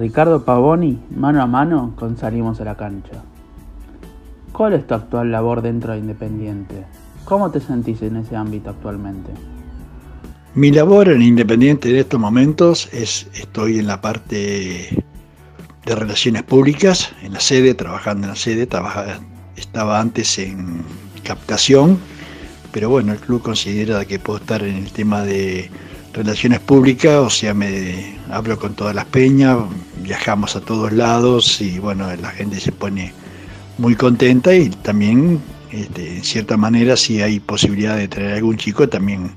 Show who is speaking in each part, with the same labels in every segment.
Speaker 1: Ricardo Pavoni, mano a mano con Salimos a la cancha. ¿Cuál es tu actual labor dentro de Independiente? ¿Cómo te sentís en ese ámbito actualmente?
Speaker 2: Mi labor en Independiente en estos momentos es, estoy en la parte de relaciones públicas, en la sede, trabajando en la sede, estaba antes en captación, pero bueno, el club considera que puedo estar en el tema de relaciones públicas, o sea, me hablo con todas las peñas, viajamos a todos lados y bueno, la gente se pone muy contenta y también, este, en cierta manera, si hay posibilidad de traer algún chico, también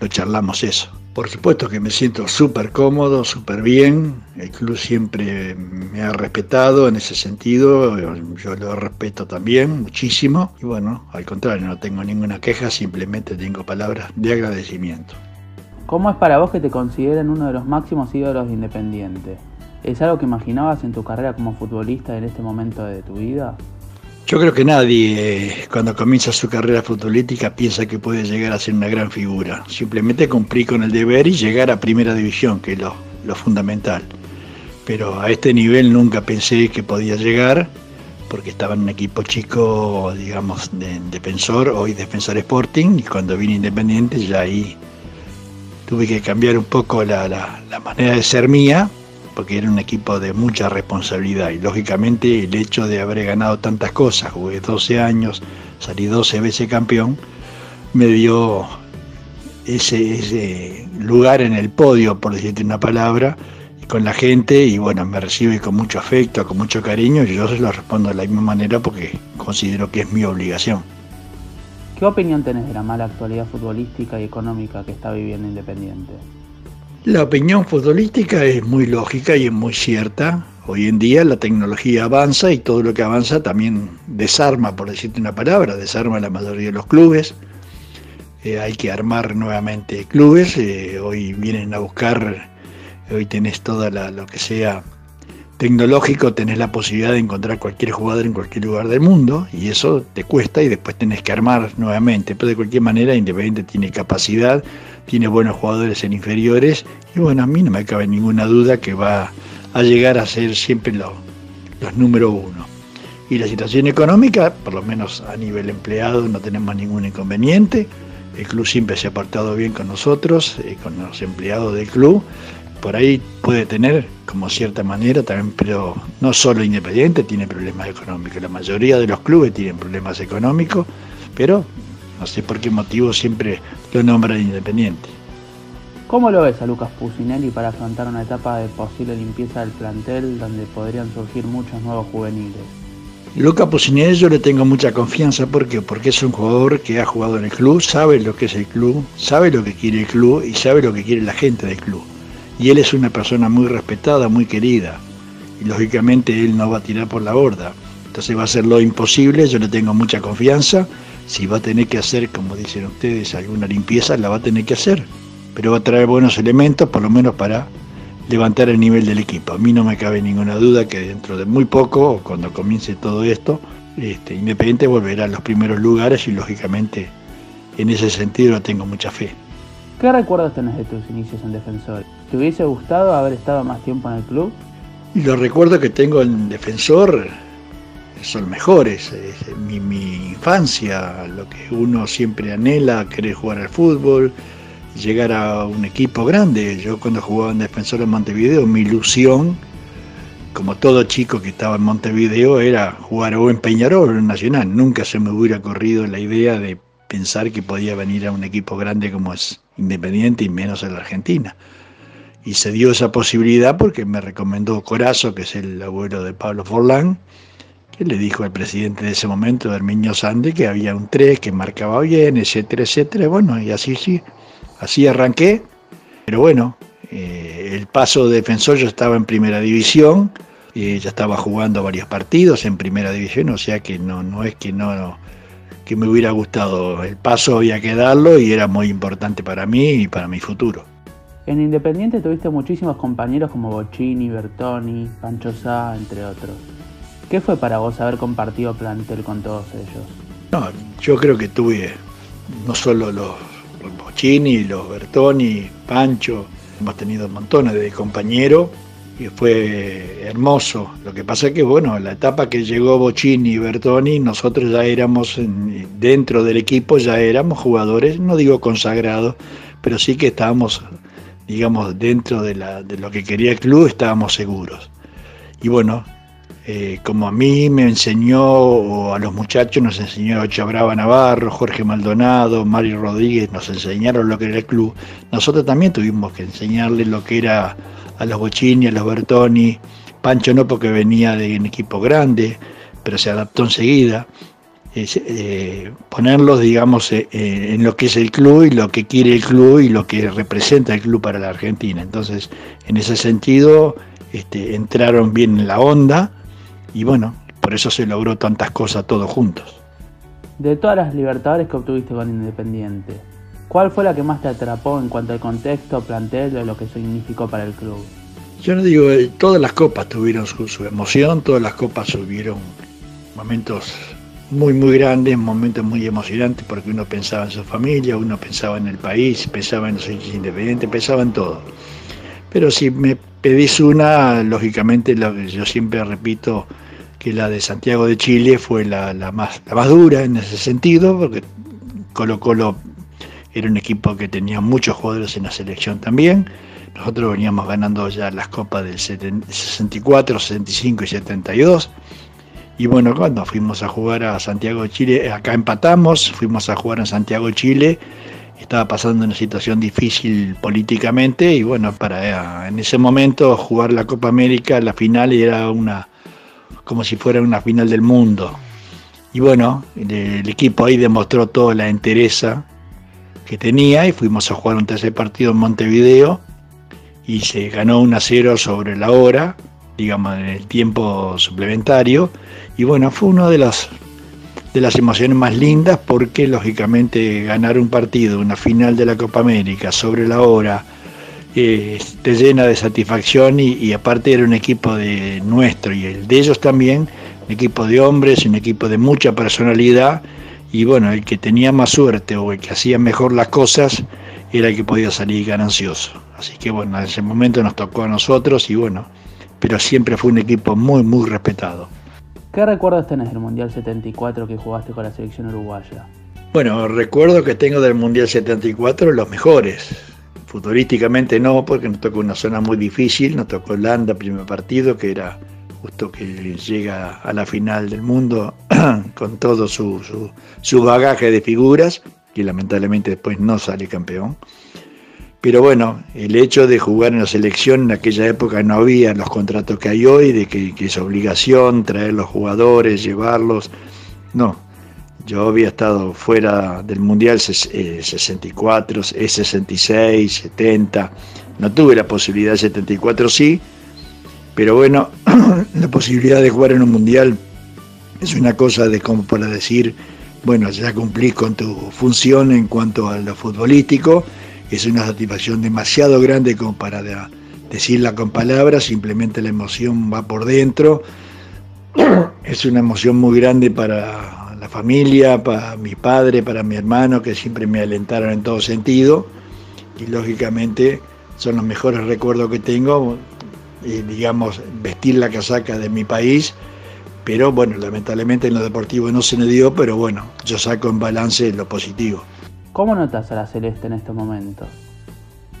Speaker 2: lo charlamos eso. Por supuesto que me siento súper cómodo, súper bien. El club siempre me ha respetado en ese sentido. Yo lo respeto también muchísimo. Y bueno, al contrario, no tengo ninguna queja, simplemente tengo palabras de agradecimiento.
Speaker 1: ¿Cómo es para vos que te consideren uno de los máximos ídolos de Independiente? ¿Es algo que imaginabas en tu carrera como futbolista en este momento de tu vida?
Speaker 2: Yo creo que nadie eh, cuando comienza su carrera futbolística piensa que puede llegar a ser una gran figura. Simplemente cumplir con el deber y llegar a primera división, que es lo, fundamental. Pero a este nivel nunca pensé que podía llegar, porque estaba en un equipo chico, digamos, de defensor, hoy defensor Sporting, y cuando vine Independiente ya ahí tuve que cambiar un poco la, la manera de ser mía porque era un equipo de mucha responsabilidad y lógicamente el hecho de haber ganado tantas cosas, jugué 12 años, salí 12 veces campeón, me dio ese, lugar en el podio, por decirte una palabra, con la gente y bueno, me recibe con mucho afecto, con mucho cariño y yo se lo respondo de la misma manera porque considero que es mi obligación.
Speaker 1: ¿Qué opinión tenés de la mala actualidad futbolística y económica que está viviendo Independiente?
Speaker 2: La opinión futbolística es muy lógica y es muy cierta. Hoy en día la tecnología avanza y todo lo que avanza también desarma, por decirte una palabra, desarma la mayoría de los clubes. Eh, hay que armar nuevamente clubes. Eh, hoy vienen a buscar, hoy tenés toda lo que sea tecnológico, tenés la posibilidad de encontrar cualquier jugador en cualquier lugar del mundo y eso te cuesta y después tenés que armar nuevamente. Pero de cualquier manera, Independiente tiene capacidad tiene buenos jugadores en inferiores y bueno, a mí no me cabe ninguna duda que va a llegar a ser siempre los número uno. Y la situación económica, por lo menos a nivel empleado, no tenemos ningún inconveniente. El club siempre se ha portado bien con nosotros, eh, con los empleados del club. Por ahí puede tener, como cierta manera, también, pero no solo Independiente tiene problemas económicos. La mayoría de los clubes tienen problemas económicos, pero no sé por qué motivo siempre lo nombran Independiente.
Speaker 1: ¿Cómo lo ves a Lucas Pusinelli para afrontar una etapa de posible limpieza del plantel donde podrían surgir muchos nuevos juveniles?
Speaker 2: Lucas Pusinelli yo le tengo mucha confianza porque porque es un jugador que ha jugado en el club, sabe lo que es el club, sabe lo que quiere el club y sabe lo que quiere la gente del club. Y él es una persona muy respetada, muy querida. Y lógicamente él no va a tirar por la borda. Entonces va a hacer lo imposible, yo le tengo mucha confianza si va a tener que hacer, como dicen ustedes, alguna limpieza, la va a tener que hacer. Pero va a traer buenos elementos, por lo menos para levantar el nivel del equipo. A mí no me cabe ninguna duda que dentro de muy poco, cuando comience todo esto, este, Independiente volverá a los primeros lugares y lógicamente en ese sentido tengo mucha fe.
Speaker 1: ¿Qué recuerdos tenés de tus inicios en Defensor? ¿Te hubiese gustado haber estado más tiempo en el club?
Speaker 2: Y los recuerdos que tengo en Defensor son mejores. Mi, mi, infancia, lo que uno siempre anhela, querer jugar al fútbol, llegar a un equipo grande. Yo cuando jugaba en Defensor de Montevideo, mi ilusión, como todo chico que estaba en Montevideo, era jugar o en Peñarol o en Nacional. Nunca se me hubiera corrido la idea de pensar que podía venir a un equipo grande como es Independiente y menos en la Argentina. Y se dio esa posibilidad porque me recomendó Corazo, que es el abuelo de Pablo Forlán, que le dijo al presidente de ese momento, Herminio Sande, que había un 3 que marcaba bien, etcétera, etcétera. Bueno, y así sí, así arranqué. Pero bueno, eh, el paso de defensor yo estaba en primera división, eh, ya estaba jugando varios partidos en primera división, o sea que no, no es que no, que me hubiera gustado. El paso había que darlo y era muy importante para mí y para mi futuro.
Speaker 1: En Independiente tuviste muchísimos compañeros como Bocini, Bertoni, Pancho Sá, entre otros. ¿Qué fue para vos haber compartido plantel con todos ellos?
Speaker 2: No, yo creo que tuve no solo los, Bochini, los Bertoni, Pancho, hemos tenido montones de compañeros y fue hermoso. Lo que pasa es que, bueno, la etapa que llegó Bocini y Bertoni, nosotros ya éramos, dentro del equipo, ya éramos jugadores, no digo consagrados, pero sí que estábamos, digamos, dentro de, la, lo que quería el club, estábamos seguros. Y bueno, eh, como a mí me enseñó, o a los muchachos nos enseñó Chabrava Navarro, Jorge Maldonado, Mario Rodríguez, nos enseñaron lo que era el club, nosotros también tuvimos que enseñarle lo que era a los Bocini, a los Bertoni, Pancho no porque venía de un equipo grande, pero se adaptó enseguida. Eh, ponerlos, digamos, eh, en lo que es el club y lo que quiere el club y lo que representa el club para la Argentina. Entonces, en ese sentido, este, entraron bien en la onda y bueno, por eso se logró tantas cosas todos juntos.
Speaker 1: De todas las libertades que obtuviste con Independiente, ¿cuál fue la que más te atrapó en cuanto al contexto, plantel o lo que significó para el club?
Speaker 2: Yo no digo, eh, todas las copas tuvieron su, su emoción, todas las copas tuvieron momentos muy, muy grandes, momentos muy emocionantes, porque uno pensaba en su familia, uno pensaba en el país, pensaba en los hechos independientes, pensaba en todo. Pero si me pedís una, lógicamente lo que yo siempre repito, que la de Santiago de Chile fue la, más, la más dura en ese sentido, porque Colo Colo era un equipo que tenía muchos jugadores en la selección también. Nosotros veníamos ganando ya las copas del 64, 65 y 72. Y bueno, cuando fuimos a jugar a Santiago de Chile, acá empatamos, fuimos a jugar en Santiago de Chile, estaba pasando una situación difícil políticamente y bueno, para en ese momento jugar la Copa América, la final era una como si fuera una final del mundo. Y bueno, el, equipo ahí demostró toda la entereza que tenía y fuimos a jugar un tercer partido en Montevideo y se ganó 1 a 0 sobre la hora, digamos en el tiempo suplementario. Y bueno, fue uno de las, de las emociones más lindas porque lógicamente ganar un partido, una final de la Copa América sobre la hora, eh, te llena de satisfacción y, aparte era un equipo de nuestro y el de ellos también, un equipo de hombres, un equipo de mucha personalidad y bueno, el que tenía más suerte o el que hacía mejor las cosas era el que podía salir ganancioso. Así que bueno, en ese momento nos tocó a nosotros y bueno, pero siempre fue un equipo muy, muy respetado.
Speaker 1: ¿Qué recuerdos tenés del Mundial 74 que jugaste con la selección uruguaya?
Speaker 2: Bueno, recuerdo que tengo del Mundial 74 los mejores Futurísticamente no, porque nos tocó una zona muy difícil, nos tocó Holanda, primer partido, que era justo que llega a la final del mundo con todo su, su, bagaje de figuras, y lamentablemente después no sale campeón. Pero bueno, el hecho de jugar en la selección en aquella época no había los contratos que hay hoy, de que, es obligación traer los jugadores, llevarlos. No, yo había estado fuera del Mundial 64, eh, 66, 70. No tuve la posibilidad, 74 sí, pero bueno, la posibilidad de jugar en un Mundial es una cosa de como para decir, bueno, ya cumplís con tu función en cuanto a lo futbolístico, es una satisfacción demasiado grande como para decirla con palabras, simplemente la emoción va por dentro, es una emoción muy grande para la familia, para mi padre, para mi hermano, que siempre me alentaron en todo sentido. Y lógicamente son los mejores recuerdos que tengo, digamos, vestir la casaca de mi país. Pero bueno, lamentablemente en lo deportivo no se me dio, pero bueno, yo saco en balance lo positivo.
Speaker 1: ¿Cómo notas a la Celeste en este momento?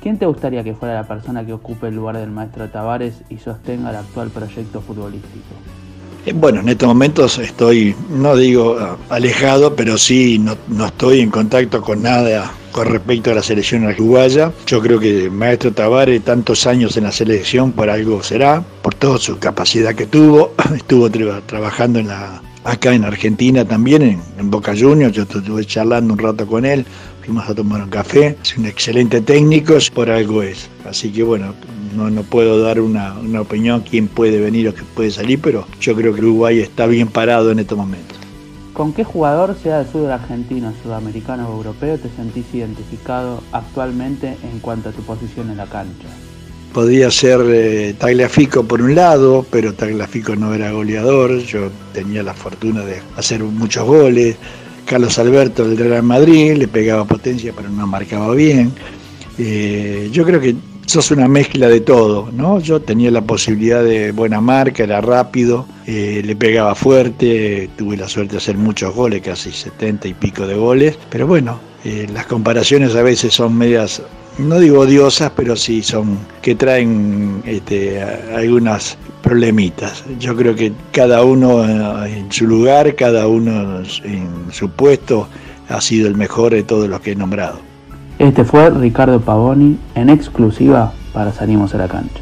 Speaker 1: ¿Quién te gustaría que fuera la persona que ocupe el lugar del maestro Tavares y sostenga el actual proyecto futbolístico?
Speaker 2: Eh, bueno, en estos momentos estoy, no digo ah, alejado, pero sí no, no, estoy en contacto con nada con respecto a la selección uruguaya. Yo creo que el maestro Tavares, tantos años en la selección, por algo será, por toda su capacidad que tuvo. Estuvo trabajando en la, acá en Argentina también, en, Boca Juniors. Yo estuve charlando un rato con él, fuimos a tomar un café. Es un excelente técnico, por algo es. Así que bueno, no, no puedo dar una, una opinión quién puede venir o quién puede salir, pero yo creo que Uruguay está bien parado en estos momentos.
Speaker 1: ¿Con qué jugador, sea del fútbol argentino, sudamericano o europeo, te sentís identificado actualmente en cuanto a tu posición en la cancha?
Speaker 2: Podría ser eh, Tagliafico por un lado, pero Tagliafico no era goleador, yo tenía la fortuna de hacer muchos goles. Carlos Alberto del Real Madrid le pegaba potencia, pero no marcaba bien. Eh, yo creo que sos una mezcla de todo, ¿no? Yo tenía la posibilidad de buena marca, era rápido, eh, le pegaba fuerte, tuve la suerte de hacer muchos goles, casi 70 y pico de goles, pero bueno, eh, las comparaciones a veces son medias, no digo odiosas, pero sí son que traen este, algunas problemitas. Yo creo que cada uno eh, en su lugar, cada uno en su puesto, ha sido el mejor de todos los que he nombrado.
Speaker 1: Este fue Ricardo Pavoni en exclusiva para Salimos a la Cancha.